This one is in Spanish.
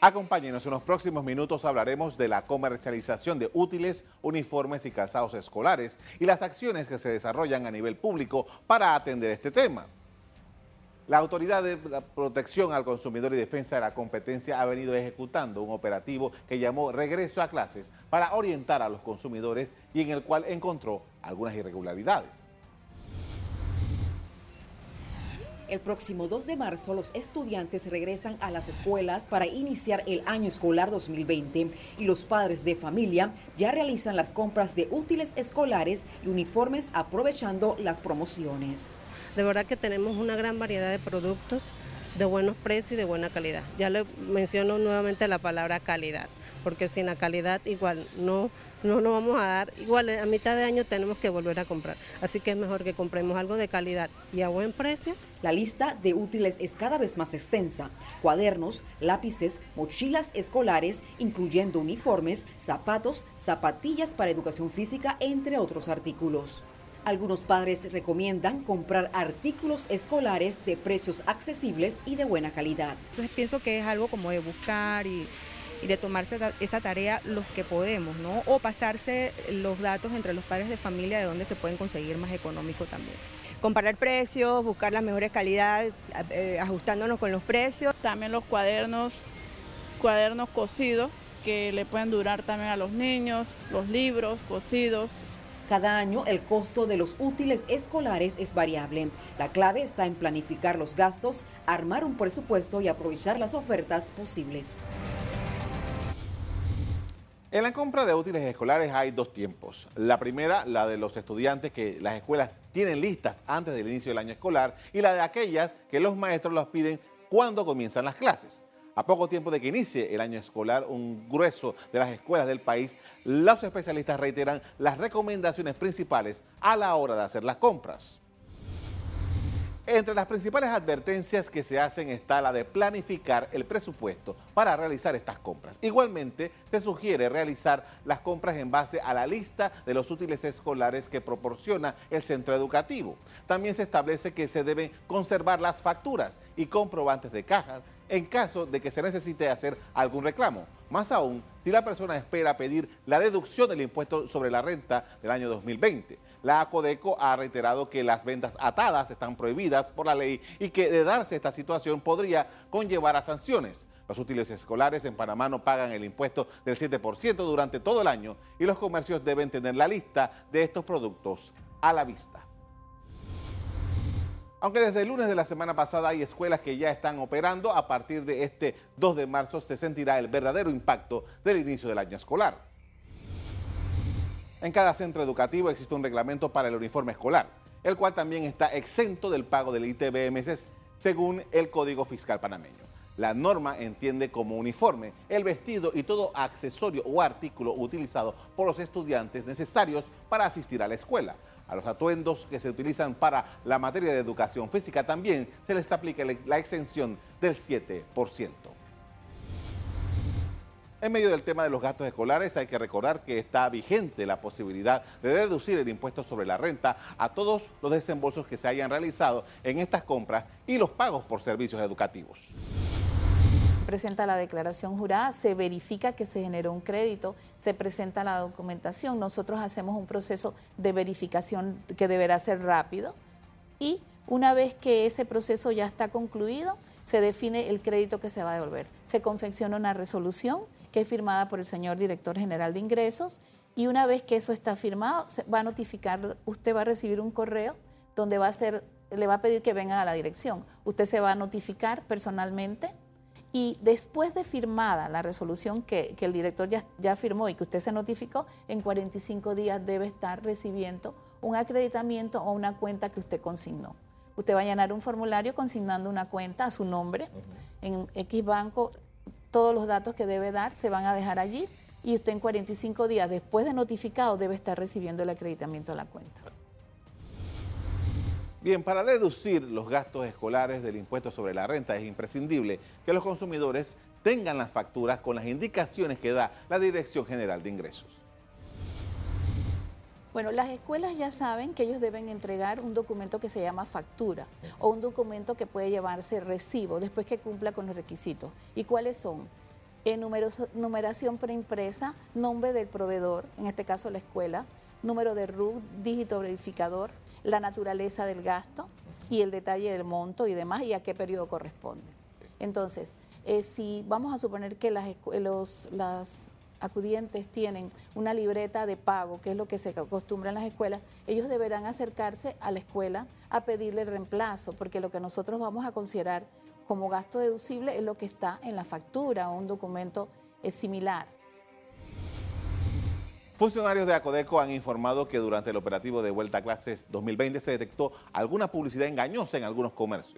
Acompáñenos, en los próximos minutos hablaremos de la comercialización de útiles, uniformes y calzados escolares y las acciones que se desarrollan a nivel público para atender este tema. La Autoridad de Protección al Consumidor y Defensa de la Competencia ha venido ejecutando un operativo que llamó Regreso a Clases para orientar a los consumidores y en el cual encontró algunas irregularidades. El próximo 2 de marzo los estudiantes regresan a las escuelas para iniciar el año escolar 2020 y los padres de familia ya realizan las compras de útiles escolares y uniformes aprovechando las promociones. De verdad que tenemos una gran variedad de productos de buenos precios y de buena calidad. Ya le menciono nuevamente la palabra calidad, porque sin la calidad igual no no nos vamos a dar, igual a mitad de año tenemos que volver a comprar. Así que es mejor que compremos algo de calidad y a buen precio. La lista de útiles es cada vez más extensa. Cuadernos, lápices, mochilas escolares, incluyendo uniformes, zapatos, zapatillas para educación física, entre otros artículos. Algunos padres recomiendan comprar artículos escolares de precios accesibles y de buena calidad. Entonces pienso que es algo como de buscar y y de tomarse esa tarea los que podemos, ¿no? O pasarse los datos entre los padres de familia de dónde se pueden conseguir más económico también. Comparar precios, buscar las mejores calidades, eh, ajustándonos con los precios. También los cuadernos, cuadernos cosidos que le pueden durar también a los niños, los libros cosidos. Cada año el costo de los útiles escolares es variable. La clave está en planificar los gastos, armar un presupuesto y aprovechar las ofertas posibles. En la compra de útiles escolares hay dos tiempos. La primera, la de los estudiantes que las escuelas tienen listas antes del inicio del año escolar y la de aquellas que los maestros los piden cuando comienzan las clases. A poco tiempo de que inicie el año escolar, un grueso de las escuelas del país, los especialistas reiteran las recomendaciones principales a la hora de hacer las compras. Entre las principales advertencias que se hacen está la de planificar el presupuesto para realizar estas compras. Igualmente, se sugiere realizar las compras en base a la lista de los útiles escolares que proporciona el centro educativo. También se establece que se deben conservar las facturas y comprobantes de caja en caso de que se necesite hacer algún reclamo. Más aún, si la persona espera pedir la deducción del impuesto sobre la renta del año 2020. La ACODECO ha reiterado que las ventas atadas están prohibidas por la ley y que de darse esta situación podría conllevar a sanciones. Los útiles escolares en Panamá no pagan el impuesto del 7% durante todo el año y los comercios deben tener la lista de estos productos a la vista. Aunque desde el lunes de la semana pasada hay escuelas que ya están operando, a partir de este 2 de marzo se sentirá el verdadero impacto del inicio del año escolar. En cada centro educativo existe un reglamento para el uniforme escolar, el cual también está exento del pago del ITBMS según el Código Fiscal panameño. La norma entiende como uniforme el vestido y todo accesorio o artículo utilizado por los estudiantes necesarios para asistir a la escuela, a los atuendos que se utilizan para la materia de educación física también se les aplica la exención del 7%. En medio del tema de los gastos escolares hay que recordar que está vigente la posibilidad de deducir el impuesto sobre la renta a todos los desembolsos que se hayan realizado en estas compras y los pagos por servicios educativos presenta la declaración jurada, se verifica que se generó un crédito, se presenta la documentación, nosotros hacemos un proceso de verificación que deberá ser rápido y una vez que ese proceso ya está concluido, se define el crédito que se va a devolver. Se confecciona una resolución que es firmada por el señor director general de ingresos y una vez que eso está firmado, se va a notificar, usted va a recibir un correo donde va a ser, le va a pedir que venga a la dirección. Usted se va a notificar personalmente y después de firmada la resolución que, el director ya, ya, firmó y que usted se notificó, en 45 días debe estar recibiendo un acreditamiento o una cuenta que usted consignó. Usted va a llenar un formulario consignando una cuenta a su nombre en X banco. Todos los datos que debe dar se van a dejar allí y usted en 45 días después de notificado debe estar recibiendo el acreditamiento de la cuenta. Bien, para deducir los gastos escolares del impuesto sobre la renta es imprescindible que los consumidores tengan las facturas con las indicaciones que da la Dirección General de Ingresos. Bueno, las escuelas ya saben que ellos deben entregar un documento que se llama factura o un documento que puede llevarse recibo después que cumpla con los requisitos. ¿Y cuáles son? numeración preimpresa, nombre del proveedor, en este caso la escuela, número de RUT, dígito verificador, la naturaleza del gasto y el detalle del monto y demás y a qué periodo corresponde. Entonces, eh, si vamos a suponer que las, los, acudientes tienen una libreta de pago, que es lo que se acostumbra en las escuelas, ellos deberán acercarse a la escuela a pedirle reemplazo, porque lo que nosotros vamos a considerar como gasto deducible es lo que está en la factura o un documento es similar. Funcionarios de Acodeco han informado que durante el operativo de vuelta a clases 2020 se detectó alguna publicidad engañosa en algunos comercios.